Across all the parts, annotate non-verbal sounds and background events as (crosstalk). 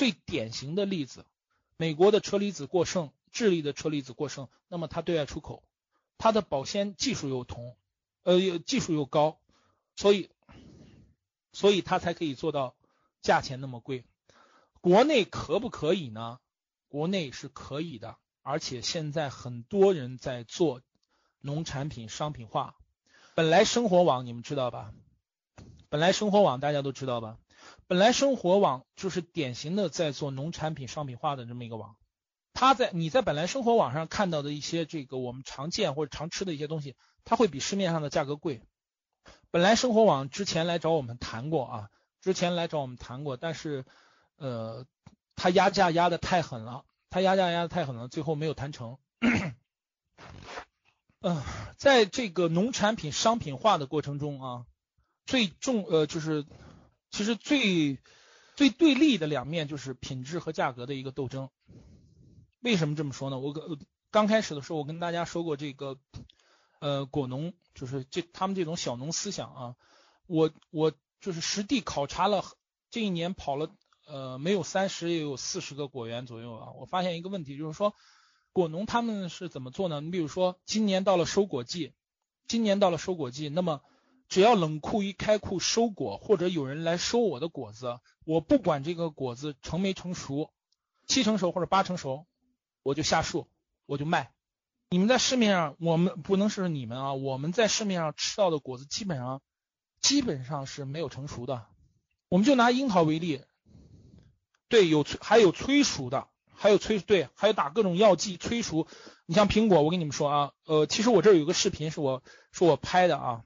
最典型的例子，美国的车厘子过剩，智利的车厘子过剩，那么它对外出口，它的保鲜技术又同，呃，技术又高，所以，所以它才可以做到价钱那么贵。国内可不可以呢？国内是可以的，而且现在很多人在做农产品商品化。本来生活网你们知道吧？本来生活网大家都知道吧？本来生活网就是典型的在做农产品商品化的这么一个网，它在你在本来生活网上看到的一些这个我们常见或者常吃的一些东西，它会比市面上的价格贵。本来生活网之前来找我们谈过啊，之前来找我们谈过，但是呃，他压价压的太狠了，他压价压的太狠了，最后没有谈成。嗯，在这个农产品商品化的过程中啊，最重呃就是。其实最最对立的两面就是品质和价格的一个斗争。为什么这么说呢？我刚开始的时候我跟大家说过这个呃果农就是这他们这种小农思想啊，我我就是实地考察了这一年跑了呃没有三十也有四十个果园左右啊，我发现一个问题就是说果农他们是怎么做呢？你比如说今年到了收果季，今年到了收果季，那么只要冷库一开库收果，或者有人来收我的果子，我不管这个果子成没成熟，七成熟或者八成熟，我就下树，我就卖。你们在市面上，我们不能是你们啊，我们在市面上吃到的果子基本上基本上是没有成熟的。我们就拿樱桃为例，对，有催还有催熟的，还有催对，还有打各种药剂催熟。你像苹果，我跟你们说啊，呃，其实我这有个视频是我是我拍的啊。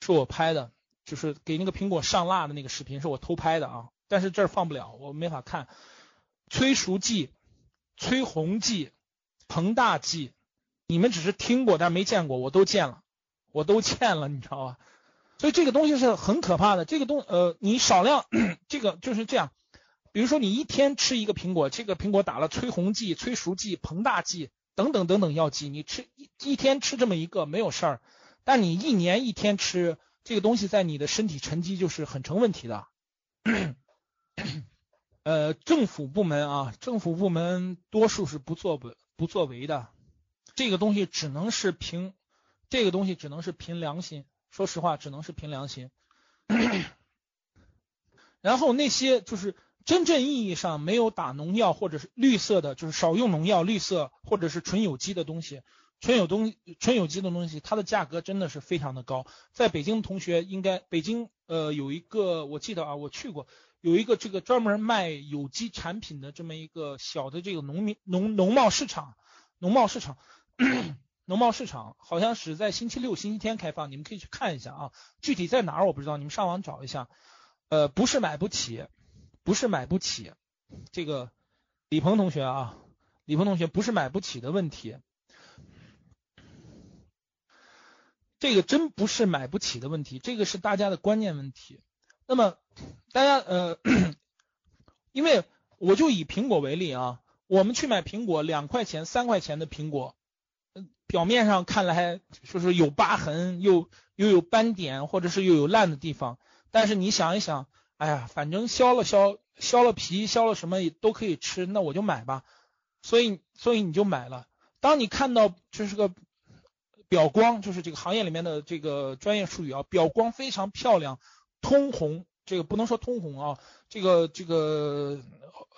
是我拍的，就是给那个苹果上蜡的那个视频，是我偷拍的啊。但是这儿放不了，我没法看。催熟剂、催红剂、膨大剂，你们只是听过，但没见过，我都见了，我都见了，你知道吧？所以这个东西是很可怕的。这个东呃，你少量这个就是这样。比如说你一天吃一个苹果，这个苹果打了催红剂、催熟剂、膨大剂等等等等药剂，你吃一一天吃这么一个没有事儿。但你一年一天吃这个东西，在你的身体沉积就是很成问题的。呃，政府部门啊，政府部门多数是不作不不作为的。这个东西只能是凭这个东西只能是凭良心，说实话，只能是凭良心。然后那些就是真正意义上没有打农药或者是绿色的，就是少用农药、绿色或者是纯有机的东西。纯有东纯有机的东西，它的价格真的是非常的高。在北京同学应该北京呃有一个我记得啊，我去过有一个这个专门卖有机产品的这么一个小的这个农民农农贸市场，农贸市场，(coughs) 农贸市场好像是在星期六、星期天开放，你们可以去看一下啊。具体在哪儿我不知道，你们上网找一下。呃，不是买不起，不是买不起，这个李鹏同学啊，李鹏同学不是买不起的问题。这个真不是买不起的问题，这个是大家的观念问题。那么，大家呃，因为我就以苹果为例啊，我们去买苹果，两块钱、三块钱的苹果，表面上看来说是有疤痕，又又有斑点，或者是又有烂的地方。但是你想一想，哎呀，反正削了削，削了皮，削了什么也都可以吃，那我就买吧。所以，所以你就买了。当你看到这是个。表光就是这个行业里面的这个专业术语啊，表光非常漂亮，通红，这个不能说通红啊，这个这个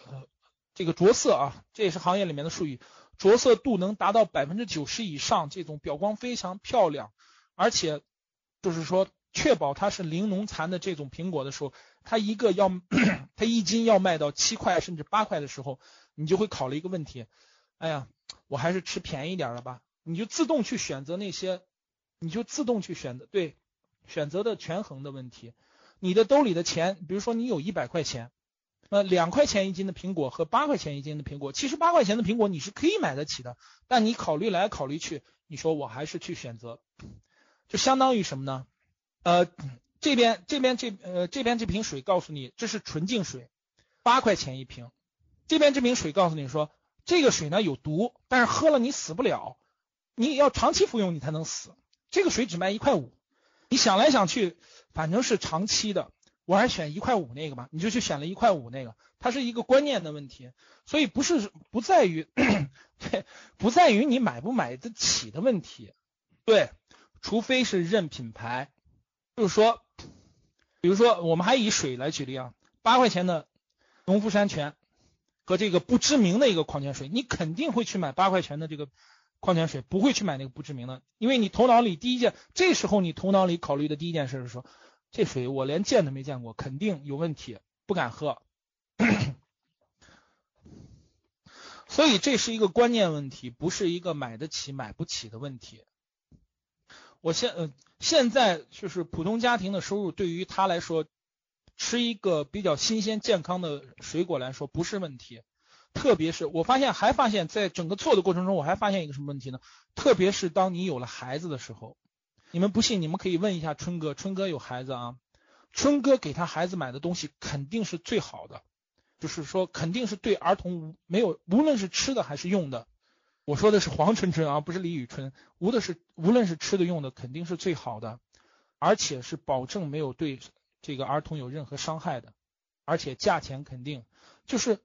呃这个着色啊，这也是行业里面的术语，着色度能达到百分之九十以上，这种表光非常漂亮，而且就是说确保它是零农残的这种苹果的时候，它一个要 (clears throat) 它一斤要卖到七块甚至八块的时候，你就会考虑一个问题，哎呀，我还是吃便宜点的吧。你就自动去选择那些，你就自动去选择对选择的权衡的问题。你的兜里的钱，比如说你有一百块钱，呃，两块钱一斤的苹果和八块钱一斤的苹果，其实八块钱的苹果你是可以买得起的，但你考虑来考虑去，你说我还是去选择，就相当于什么呢？呃，这边这边这呃这边这瓶水告诉你这是纯净水，八块钱一瓶，这边这瓶水告诉你说这个水呢有毒，但是喝了你死不了，你要长期服用你才能死，这个水只卖一块五，你想来想去，反正是长期的。我还选一块五那个吧，你就去选了一块五那个，它是一个观念的问题，所以不是不在于，(coughs) 不在于你买不买得起的问题，对，除非是认品牌，就是说，比如说我们还以水来举例啊，八块钱的农夫山泉和这个不知名的一个矿泉水，你肯定会去买八块钱的这个矿泉水，不会去买那个不知名的，因为你头脑里第一件，这时候你头脑里考虑的第一件事是说。这水我连见都没见过，肯定有问题，不敢喝。(coughs) 所以这是一个观念问题，不是一个买得起买不起的问题。我现呃现在就是普通家庭的收入，对于他来说，吃一个比较新鲜健康的水果来说不是问题。特别是我发现，还发现在整个做的过程中，我还发现一个什么问题呢？特别是当你有了孩子的时候。你们不信，你们可以问一下春哥。春哥有孩子啊，春哥给他孩子买的东西肯定是最好的，就是说肯定是对儿童没有，无论是吃的还是用的。我说的是黄春春啊，不是李宇春。无的是，无论是吃的用的，肯定是最好的，而且是保证没有对这个儿童有任何伤害的，而且价钱肯定就是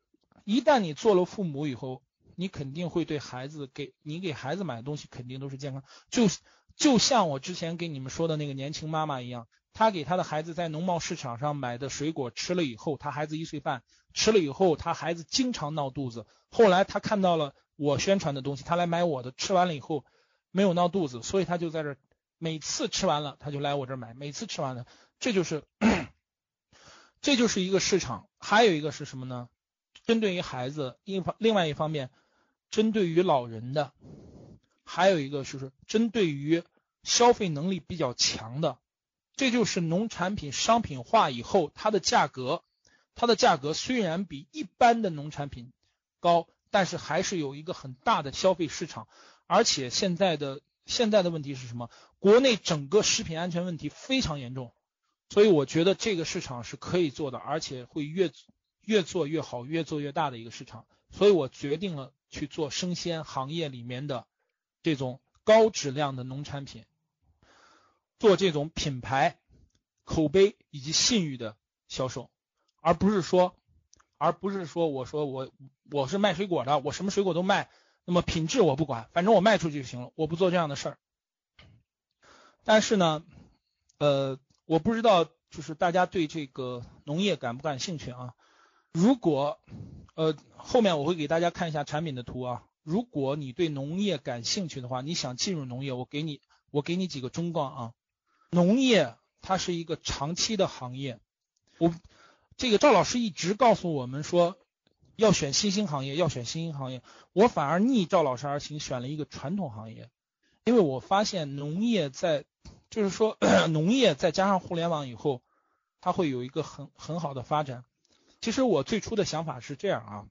一旦你做了父母以后，你肯定会对孩子给你给孩子买的东西肯定都是健康，就。就像我之前给你们说的那个年轻妈妈一样，她给她的孩子在农贸市场上买的水果吃了以后，她孩子一岁半吃了以后，她孩子经常闹肚子。后来她看到了我宣传的东西，她来买我的，吃完了以后没有闹肚子，所以她就在这每次吃完了，她就来我这买，每次吃完了，这就是 (coughs) 这就是一个市场。还有一个是什么呢？针对于孩子一方，另外一方面，针对于老人的。还有一个就是针对于消费能力比较强的，这就是农产品商品化以后它的价格，它的价格虽然比一般的农产品高，但是还是有一个很大的消费市场。而且现在的现在的问题是什么？国内整个食品安全问题非常严重，所以我觉得这个市场是可以做的，而且会越越做越好，越做越大的一个市场。所以我决定了去做生鲜行业里面的。这种高质量的农产品，做这种品牌、口碑以及信誉的销售，而不是说，而不是说，我说我我是卖水果的，我什么水果都卖，那么品质我不管，反正我卖出去就行了，我不做这样的事儿。但是呢，呃，我不知道就是大家对这个农业感不感兴趣啊？如果，呃，后面我会给大家看一下产品的图啊。如果你对农业感兴趣的话，你想进入农业，我给你我给你几个忠告啊。农业它是一个长期的行业，我这个赵老师一直告诉我们说要选新兴行业，要选新兴行业。我反而逆赵老师而行，选了一个传统行业，因为我发现农业在就是说 (coughs) 农业再加上互联网以后，它会有一个很很好的发展。其实我最初的想法是这样啊。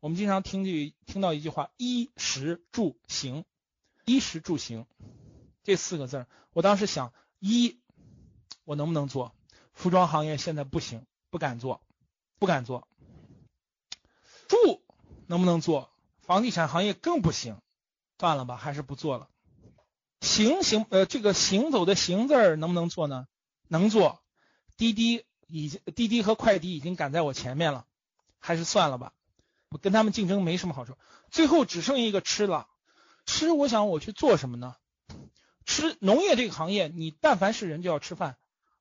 我们经常听句听到一句话，衣食住行，衣食住行这四个字，我当时想，衣我能不能做？服装行业现在不行，不敢做，不敢做。住能不能做？房地产行业更不行，算了吧，还是不做了。行行呃，这个行走的行字能不能做呢？能做。滴滴已经滴滴和快滴已经赶在我前面了，还是算了吧。我跟他们竞争没什么好处，最后只剩一个吃了。吃，我想我去做什么呢？吃农业这个行业，你但凡是人就要吃饭。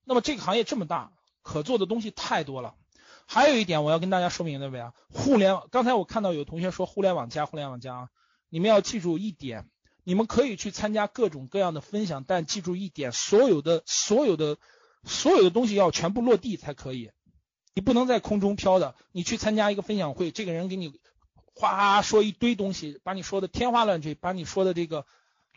那么这个行业这么大，可做的东西太多了。还有一点我要跟大家说明的，位啊，互联网。刚才我看到有同学说互联网加，互联网加，你们要记住一点，你们可以去参加各种各样的分享，但记住一点，所有的所有的所有的东西要全部落地才可以。你不能在空中飘的。你去参加一个分享会，这个人给你哗说一堆东西，把你说的天花乱坠，把你说的这个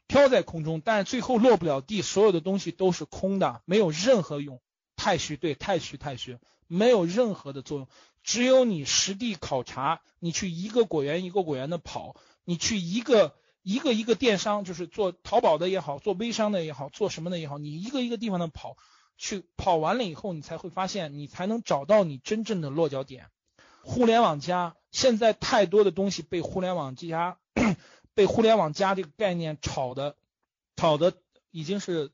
飘在空中，但是最后落不了地，所有的东西都是空的，没有任何用。太虚，对，太虚太虚，没有任何的作用。只有你实地考察，你去一个果园一个果园的跑，你去一个一个一个电商，就是做淘宝的也好，做微商的也好，做什么的也好，你一个一个地方的跑，去跑完了以后，你才会发现，你才能找到你真正的落脚点。互联网加现在太多的东西被互联网加 (clears throat) 被互联网加这个概念炒的炒的已经是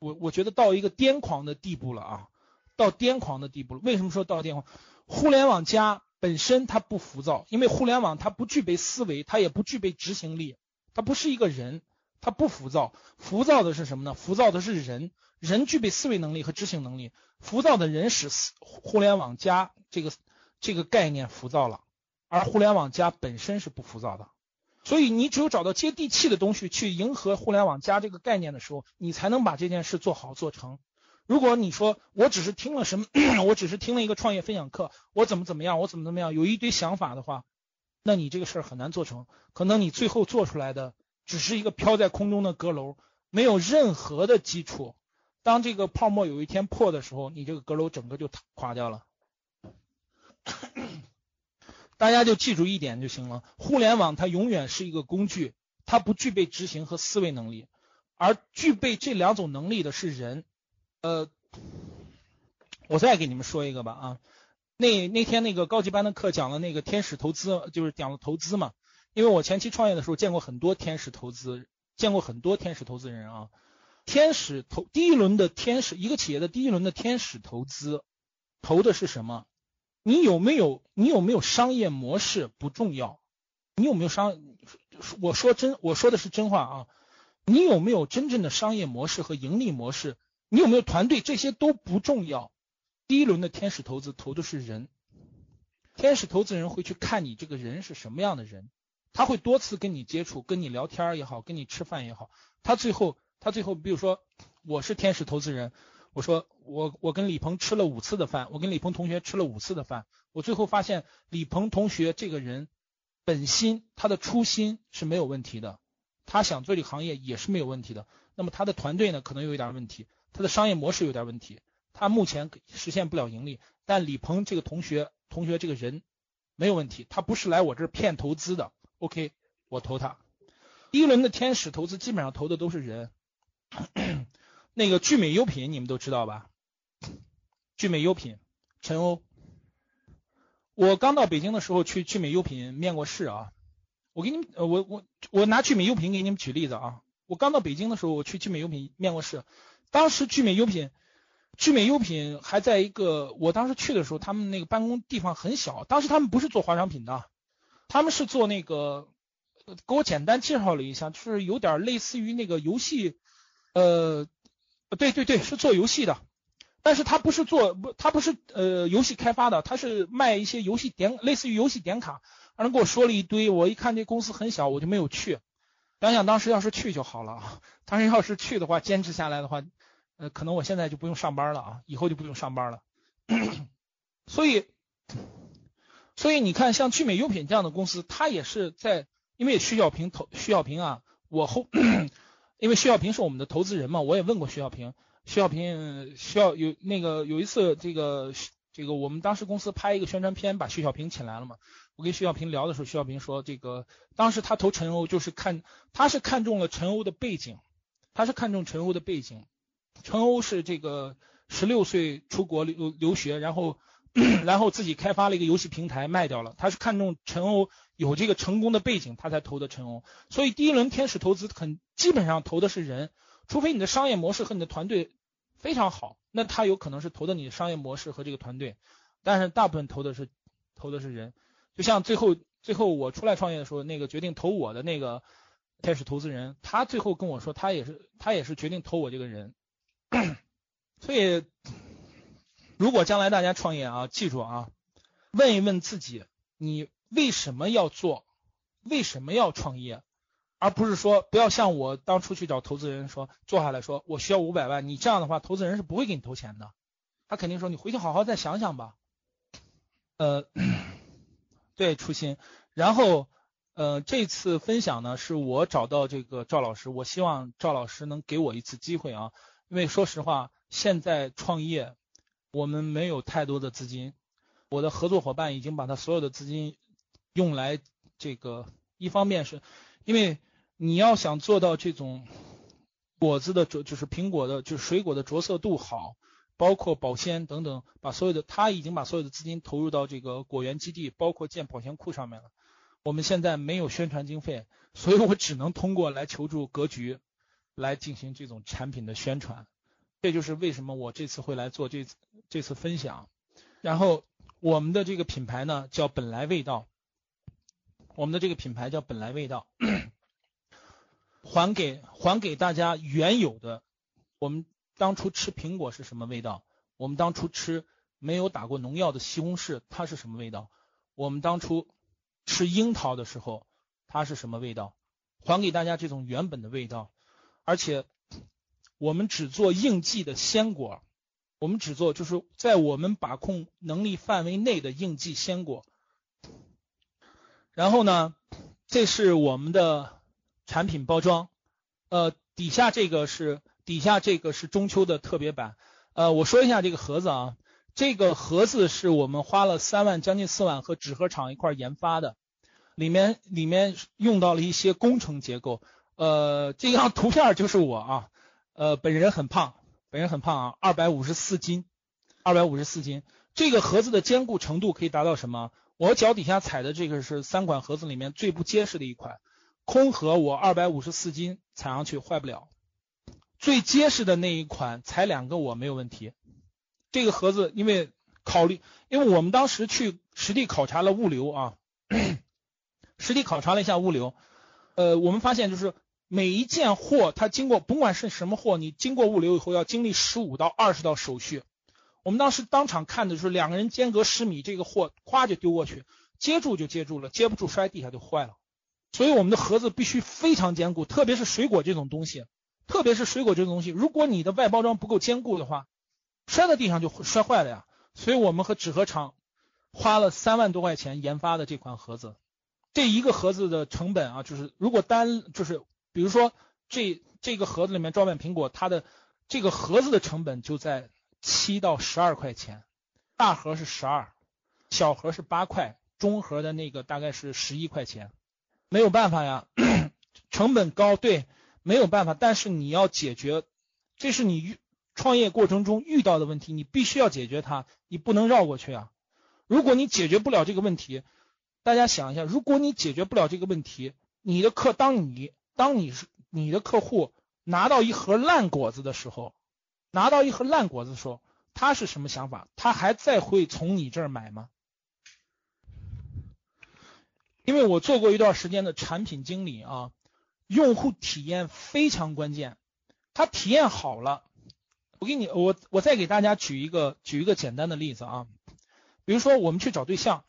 我我觉得到一个癫狂的地步了啊，到癫狂的地步了。为什么说到癫狂？互联网加本身它不浮躁，因为互联网它不具备思维，它也不具备执行力，它不是一个人，它不浮躁。浮躁的是什么呢？浮躁的是人，人具备思维能力和执行能力。浮躁的人使互联网加这个这个概念浮躁了，而互联网加本身是不浮躁的。所以你只有找到接地气的东西去迎合互联网加这个概念的时候，你才能把这件事做好做成。如果你说我只是听了什么，(clears throat) 我只是听了一个创业分享课，我怎么怎么样，我怎么怎么样，有一堆想法的话，那你这个事儿很难做成。可能你最后做出来的只是一个飘在空中的阁楼，没有任何的基础。当这个泡沫有一天破的时候，你这个阁楼整个就垮掉了。大家就记住一点就行了：互联网它永远是一个工具，它不具备执行和思维能力，而具备这两种能力的是人。呃，我再给你们说一个吧啊，那那天那个高级班的课讲了那个天使投资，就是讲了投资嘛。因为我前期创业的时候见过很多天使投资，见过很多天使投资人啊。天使投第一轮的天使，一个企业的第一轮的天使投资，投的是什么？你有没有你有没有商业模式不重要，你有没有商？我说真我说的是真话啊，你有没有真正的商业模式和盈利模式？你有没有团队？这些都不重要。第一轮的天使投资投的是人，天使投资人会去看你这个人是什么样的人，他会多次跟你接触，跟你聊天也好，跟你吃饭也好。他最后，他最后，比如说我是天使投资人，我说我我跟李鹏吃了五次的饭，我跟李鹏同学吃了五次的饭，我最后发现李鹏同学这个人本心他的初心是没有问题的，他想做这个行业也是没有问题的。那么他的团队呢，可能有一点问题。他的商业模式有点问题，他目前实现不了盈利。但李鹏这个同学，同学这个人没有问题，他不是来我这儿骗投资的。OK，我投他。第一轮的天使投资基本上投的都是人。(clears throat) 那个聚美优品你们都知道吧？聚美优品，陈欧。我刚到北京的时候去聚美优品面过试啊。我给你们，我我我拿聚美优品给你们举例子啊。我刚到北京的时候，我去聚美优品面过试。当时聚美优品，聚美优品还在一个，我当时去的时候，他们那个办公地方很小。当时他们不是做化妆品的，他们是做那个，给我简单介绍了一下，就是有点类似于那个游戏，呃，对对对，是做游戏的。但是他不是做不，他不是呃游戏开发的，他是卖一些游戏点，类似于游戏点卡。反正跟我说了一堆，我一看这公司很小，我就没有去。想想当时要是去就好了啊！当时要是去的话，坚持下来的话。呃，可能我现在就不用上班了啊，以后就不用上班了。所以，所以你看，像聚美优品这样的公司，它也是在，因为徐小平投徐小平啊，我后，因为徐小平是我们的投资人嘛，我也问过徐小平，徐小平需要有那个有一次这个这个我们当时公司拍一个宣传片，把徐小平请来了嘛。我跟徐小平聊的时候，徐小平说，这个当时他投陈欧就是看他是看中了陈欧的背景，他是看中陈欧的背景。陈欧是这个十六岁出国留留学，然后 (clears throat) 然后自己开发了一个游戏平台卖掉了。他是看中陈欧有这个成功的背景，他才投的陈欧。所以第一轮天使投资很基本上投的是人，除非你的商业模式和你的团队非常好，那他有可能是投的你的商业模式和这个团队。但是大部分投的是投的是人，就像最后最后我出来创业的时候，那个决定投我的那个天使投资人，他最后跟我说，他也是他也是决定投我这个人。(coughs) 所以，如果将来大家创业啊，记住啊，问一问自己，你为什么要做，为什么要创业，而不是说不要像我当初去找投资人说，坐下来说我需要五百万，你这样的话，投资人是不会给你投钱的，他肯定说你回去好好再想想吧。呃，(coughs) 对，初心。然后，呃，这次分享呢，是我找到这个赵老师，我希望赵老师能给我一次机会啊。因为说实话，现在创业我们没有太多的资金，我的合作伙伴已经把他所有的资金用来这个，一方面是因为你要想做到这种果子的着，就是苹果的，就是水果的着色度好，包括保鲜等等，把所有的他已经把所有的资金投入到这个果园基地，包括建保鲜库上面了。我们现在没有宣传经费，所以我只能通过来求助格局来进行这种产品的宣传。这就是为什么我这次会来做这次这次分享。然后我们的这个品牌呢叫本来味道，我们的这个品牌叫本来味道，还给还给大家原有的。我们当初吃苹果是什么味道？我们当初吃没有打过农药的西红柿，它是什么味道？我们当初吃樱桃的时候，它是什么味道？还给大家这种原本的味道，而且。我们只做应季的鲜果，我们只做就是在我们把控能力范围内的应季鲜果。然后呢，这是我们的产品包装，呃，底下这个是底下这个是中秋的特别版，呃，我说一下这个盒子啊，这个盒子是我们花了三万将近四万和纸盒厂一块研发的，里面里面用到了一些工程结构，呃，这张图片就是我啊。呃，本人很胖，本人很胖啊，二百五十四斤，二百五十四斤。这个盒子的坚固程度可以达到什么？我脚底下踩的这个是三款盒子里面最不结实的一款，空盒我二百五十四斤踩上去坏不了。最结实的那一款踩两个我没有问题。这个盒子因为考虑，因为我们当时去实地考察了物流啊，(coughs) 实地考察了一下物流，呃，我们发现就是。每一件货，它经过，甭管是什么货，你经过物流以后要经历十五到二十道手续。我们当时当场看的是两个人间隔十米，这个货咵就丢过去，接住就接住了，接不住摔地下就坏了。所以我们的盒子必须非常坚固，特别是水果这种东西，特别是水果这种东西，如果你的外包装不够坚固的话，摔在地上就摔坏了呀。所以我们和纸盒厂花了三万多块钱研发的这款盒子，这一个盒子的成本啊，就是如果单就是。比如说，这这个盒子里面装满苹果，它的这个盒子的成本就在七到十二块钱，大盒是十二，小盒是八块，中盒的那个大概是十一块钱。没有办法呀，(clears throat) 成本高，对，没有办法。但是你要解决，这是你遇创业过程中遇到的问题，你必须要解决它，你不能绕过去啊。如果你解决不了这个问题，大家想一下，如果你解决不了这个问题，你的课当你。当你是你的客户拿到一盒烂果子的时候，拿到一盒烂果子的时候，他是什么想法？他还再会从你这儿买吗？因为我做过一段时间的产品经理啊，用户体验非常关键，他体验好了，我给你，我我再给大家举一个举一个简单的例子啊，比如说我们去找对象。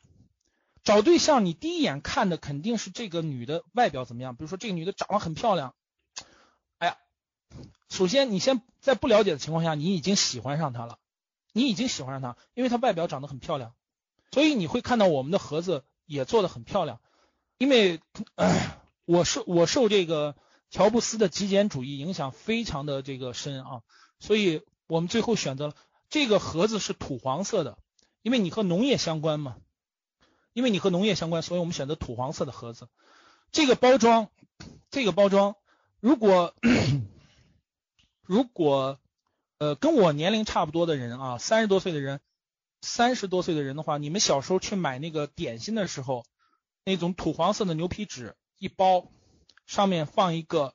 找对象，你第一眼看的肯定是这个女的外表怎么样。比如说，这个女的长得很漂亮，哎呀，首先你先在不了解的情况下，你已经喜欢上她了，你已经喜欢上她，因为她外表长得很漂亮，所以你会看到我们的盒子也做的很漂亮。因为我受我受这个乔布斯的极简主义影响非常的这个深啊，所以我们最后选择了这个盒子是土黄色的，因为你和农业相关嘛。因为你和农业相关，所以我们选择土黄色的盒子。这个包装，这个包装，如果如果呃跟我年龄差不多的人啊，三十多岁的人，三十多岁的人的话，你们小时候去买那个点心的时候，那种土黄色的牛皮纸一包，上面放一个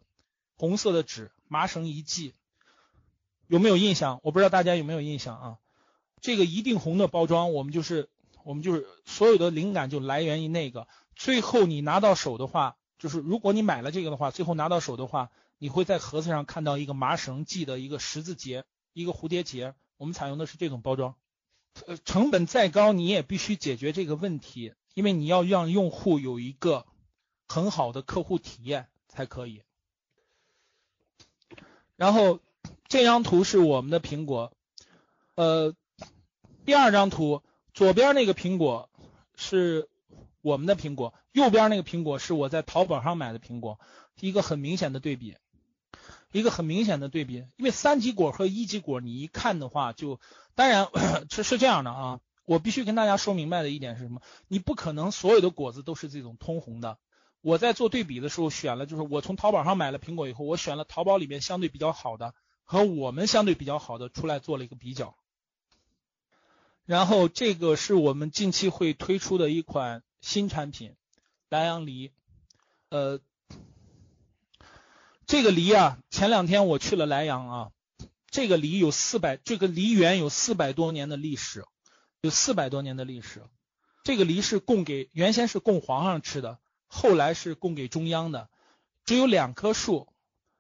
红色的纸，麻绳一系，有没有印象？我不知道大家有没有印象啊？这个一定红的包装，我们就是。我们就是所有的灵感就来源于那个，最后你拿到手的话，就是如果你买了这个的话，最后拿到手的话，你会在盒子上看到一个麻绳系的一个十字结，一个蝴蝶结。我们采用的是这种包装，呃，成本再高你也必须解决这个问题，因为你要让用户有一个很好的客户体验才可以。然后这张图是我们的苹果，呃，第二张图。左边那个苹果是我们的苹果，右边那个苹果是我在淘宝上买的苹果，一个很明显的对比。一个很明显的对比，因为三级果和一级果，你一看的话，就当然 (clears throat) 是是这样的啊。我必须跟大家说明白的一点是什么？你不可能所有的果子都是这种通红的。我在做对比的时候选了，就是我从淘宝上买了苹果以后，我选了淘宝里面相对比较好的和我们相对比较好的出来做了一个比较。然后这个是我们近期会推出的一款新产品，莱阳梨。呃，这个梨啊，前两天我去了莱阳啊，这个梨有四百，这个梨园有四百多年的历史。有四百多年的历史，这个梨是供给原先是供皇上吃的，后来是供给中央的。只有两棵树，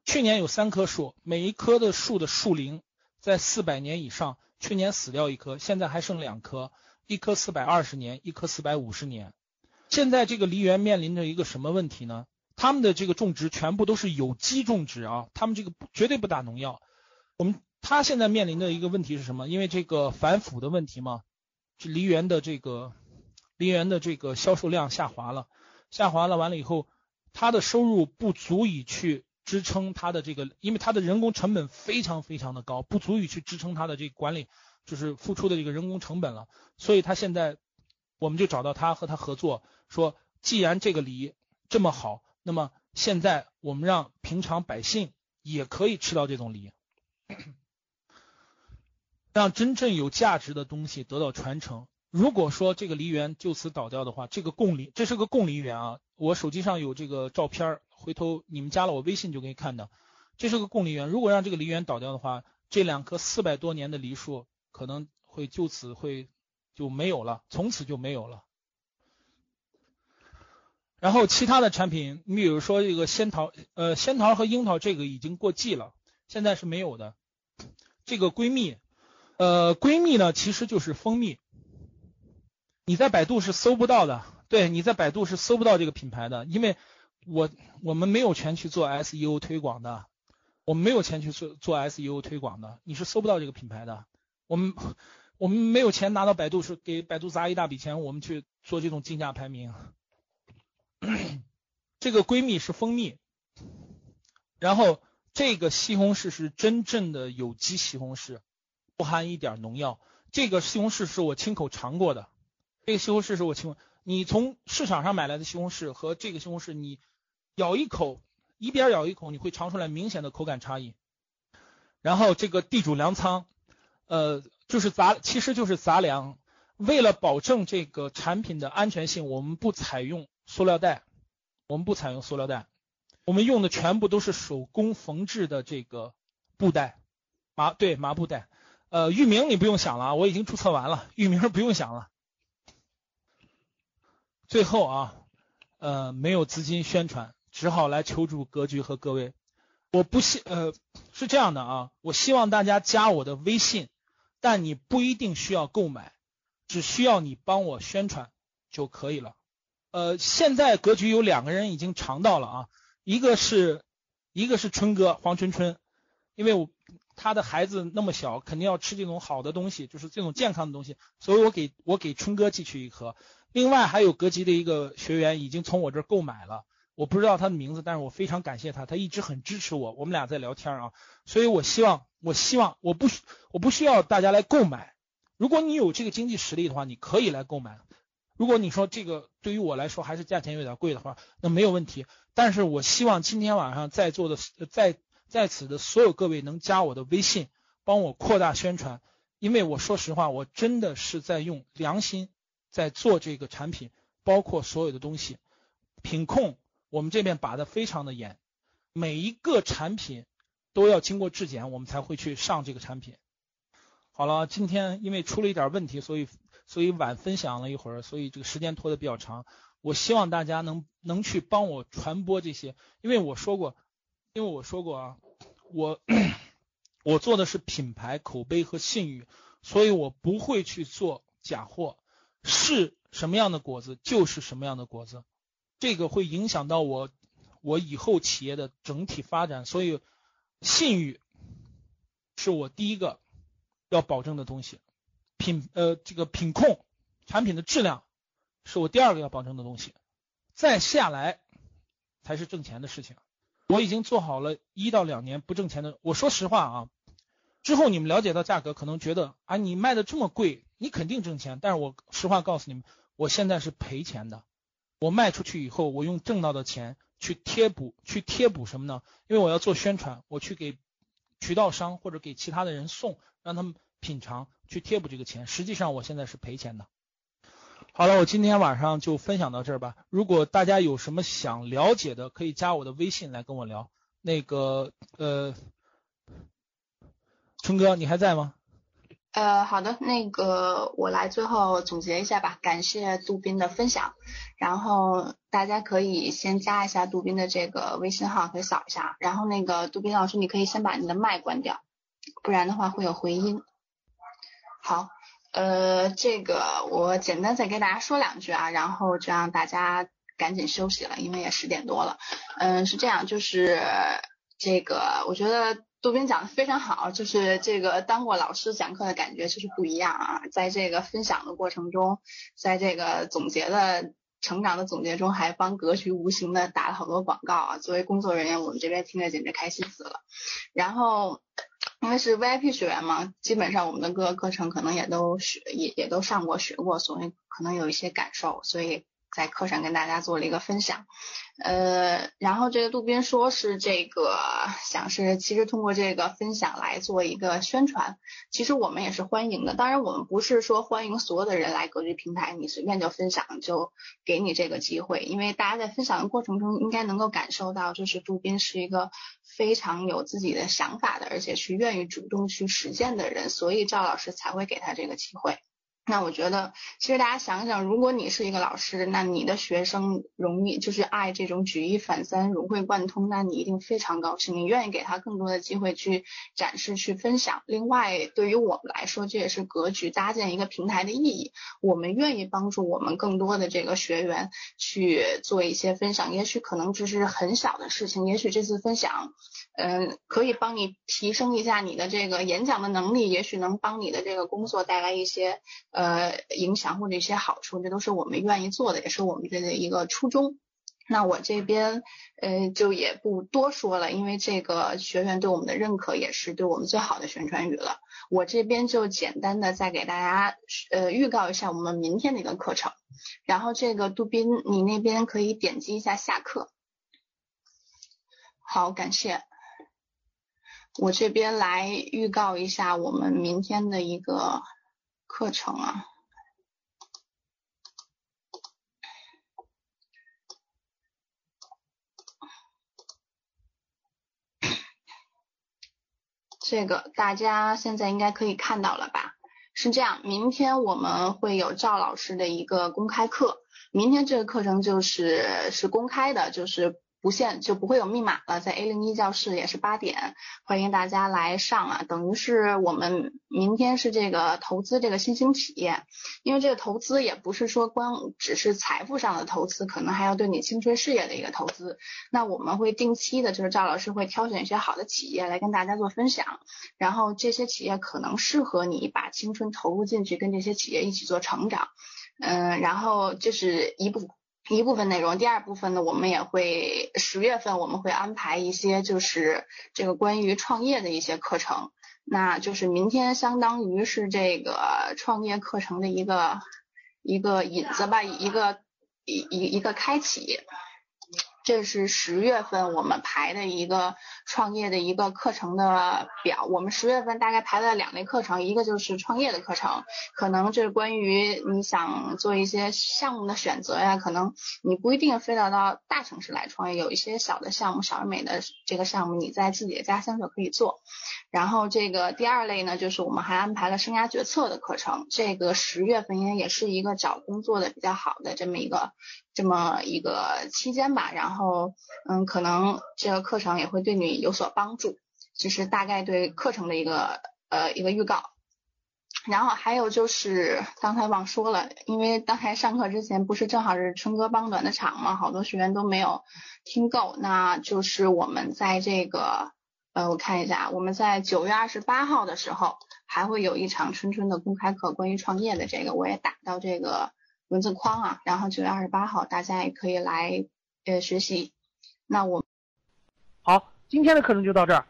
去年有三棵树，每一棵的树的树龄在四百年以上。去年死掉一棵，现在还剩两棵，一棵四百二十年，一棵四百五十年。现在这个梨园面临着一个什么问题呢？他们的这个种植全部都是有机种植啊，他们这个绝对不打农药。我们他现在面临的一个问题是什么？因为这个反腐的问题嘛。这梨园的这个梨园的这个销售量下滑了，下滑了，完了以后，他的收入不足以去支撑它的这个，因为它的人工成本非常非常的高，不足以去支撑它的这个管理，就是付出的这个人工成本了。所以他现在，我们就找到他和他合作，说既然这个梨这么好，那么现在我们让平常百姓也可以吃到这种梨。让真正有价值的东西得到传承。如果说这个梨园就此倒掉的话，这个贡梨，这是个贡梨园啊，我手机上有这个照片，回头你们加了我微信就可以看到，这是个贡梨园。如果让这个梨园倒掉的话，这两棵四百多年的梨树可能会就此会就没有了，从此就没有了。然后其他的产品，你比如说这个仙桃，呃，仙桃和樱桃这个已经过季了，现在是没有的。这个闺蜜。呃，闺蜜呢，其实就是蜂蜜，你在百度是搜不到的，对，你在百度是搜不到这个品牌的，因为我我们没有钱去做 SEO 推广的，我们没有钱去做做 SEO 推广的，你是搜不到这个品牌的，我们我们没有钱拿到百度是给百度砸一大笔钱，我们去做这种竞价排名。这个闺蜜是蜂蜜，然后这个西红柿是真正的有机西红柿。不含一点农药，这个西红柿是我亲口尝过的。这个西红柿是我亲，你从市场上买来的西红柿和这个西红柿，你咬一口，一边咬一口，你会尝出来明显的口感差异。然后这个地主粮仓，呃，就是杂，其实就是杂粮。为了保证这个产品的安全性，我们不采用塑料袋，我们不采用塑料袋，我们用的全部都是手工缝制的这个布袋，麻对麻布袋。呃，域名你不用想了，我已经注册完了，域名不用想了。最后啊，呃，没有资金宣传，只好来求助格局和各位。我不希呃是这样的啊，我希望大家加我的微信，但你不一定需要购买，只需要你帮我宣传就可以了。呃，现在格局有两个人已经尝到了啊，一个是一个是春哥黄春春，因为我。他的孩子那么小，肯定要吃这种好的东西，就是这种健康的东西，所以我给我给春哥寄去一盒。另外还有格局的一个学员已经从我这儿购买了，我不知道他的名字，但是我非常感谢他，他一直很支持我，我们俩在聊天啊，所以我希望我希望我不需我不需要大家来购买，如果你有这个经济实力的话，你可以来购买。如果你说这个对于我来说还是价钱有点贵的话，那没有问题。但是我希望今天晚上在座的在。在此的所有各位能加我的微信，帮我扩大宣传，因为我说实话，我真的是在用良心在做这个产品，包括所有的东西，品控我们这边把的非常的严，每一个产品都要经过质检，我们才会去上这个产品。好了，今天因为出了一点问题，所以所以晚分享了一会儿，所以这个时间拖得比较长。我希望大家能能去帮我传播这些，因为我说过。因为我说过啊，我我做的是品牌口碑和信誉，所以我不会去做假货。是什么样的果子就是什么样的果子，这个会影响到我我以后企业的整体发展。所以信誉是我第一个要保证的东西，品呃这个品控产品的质量是我第二个要保证的东西，再下来才是挣钱的事情。我已经做好了一到两年不挣钱的。我说实话啊，之后你们了解到价格，可能觉得啊，你卖的这么贵，你肯定挣钱。但是我实话告诉你们，我现在是赔钱的。我卖出去以后，我用挣到的钱去贴补，去贴补什么呢？因为我要做宣传，我去给渠道商或者给其他的人送，让他们品尝，去贴补这个钱。实际上我现在是赔钱的。好了，我今天晚上就分享到这儿吧。如果大家有什么想了解的，可以加我的微信来跟我聊。那个呃，春哥，你还在吗？呃，好的，那个我来最后总结一下吧。感谢杜斌的分享，然后大家可以先加一下杜斌的这个微信号，可以扫一下。然后那个杜斌老师，你可以先把你的麦关掉，不然的话会有回音。好。呃，这个我简单再给大家说两句啊，然后就让大家赶紧休息了，因为也十点多了。嗯，是这样，就是这个，我觉得杜斌讲的非常好，就是这个当过老师讲课的感觉就是不一样啊，在这个分享的过程中，在这个总结的成长的总结中，还帮格局无形的打了好多广告啊。作为工作人员，我们这边听着简直开心死了。然后。因为是 VIP 学员嘛，基本上我们的各个课程可能也都学也也都上过学过，所以可能有一些感受，所以在课上跟大家做了一个分享。呃，然后这个杜斌说是这个想是其实通过这个分享来做一个宣传，其实我们也是欢迎的。当然我们不是说欢迎所有的人来格局平台，你随便就分享就给你这个机会，因为大家在分享的过程中应该能够感受到，就是杜斌是一个非常有自己的想法的，而且是愿意主动去实践的人，所以赵老师才会给他这个机会。那我觉得，其实大家想想，如果你是一个老师，那你的学生容易就是爱这种举一反三、融会贯通，那你一定非常高兴，你愿意给他更多的机会去展示、去分享。另外，对于我们来说，这也是格局搭建一个平台的意义。我们愿意帮助我们更多的这个学员去做一些分享，也许可能只是很小的事情，也许这次分享。嗯，可以帮你提升一下你的这个演讲的能力，也许能帮你的这个工作带来一些呃影响或者一些好处，这都是我们愿意做的，也是我们这的一个初衷。那我这边呃就也不多说了，因为这个学员对我们的认可也是对我们最好的宣传语了。我这边就简单的再给大家呃预告一下我们明天的一个课程，然后这个杜斌你那边可以点击一下下课。好，感谢。我这边来预告一下我们明天的一个课程啊，(clears throat) 这个大家现在应该可以看到了吧？是这样，明天我们会有赵老师的一个公开课，明天这个课程就是是公开的，就是。不限就不会有密码了，在 A 零一教室也是八点，欢迎大家来上啊！等于是我们明天是这个投资这个新兴企业，因为这个投资也不是说光只是财富上的投资，可能还要对你青春事业的一个投资。那我们会定期的，就是赵老师会挑选一些好的企业来跟大家做分享，然后这些企业可能适合你把青春投入进去，跟这些企业一起做成长。嗯，然后这是一部。一部分内容，第二部分呢，我们也会十月份我们会安排一些就是这个关于创业的一些课程，那就是明天相当于是这个创业课程的一个一个引子吧，一个一一一个开启。这是十月份我们排的一个创业的一个课程的表。我们十月份大概排了两类课程，一个就是创业的课程，可能这是关于你想做一些项目的选择呀，可能你不一定非得到大城市来创业，有一些小的项目、小而美的这个项目，你在自己的家乡就可以做。然后这个第二类呢，就是我们还安排了生涯决策的课程，这个十月份应该也是一个找工作的比较好的这么一个。这么一个期间吧，然后嗯，可能这个课程也会对你有所帮助，就是大概对课程的一个呃一个预告。然后还有就是刚才忘说了，因为刚才上课之前不是正好是春哥帮短的场嘛，好多学员都没有听够，那就是我们在这个呃我看一下，我们在九月二十八号的时候还会有一场春春的公开课，关于创业的这个我也打到这个。文字框啊，然后九月二十八号大家也可以来呃学习。那我好，今天的课程就到这儿。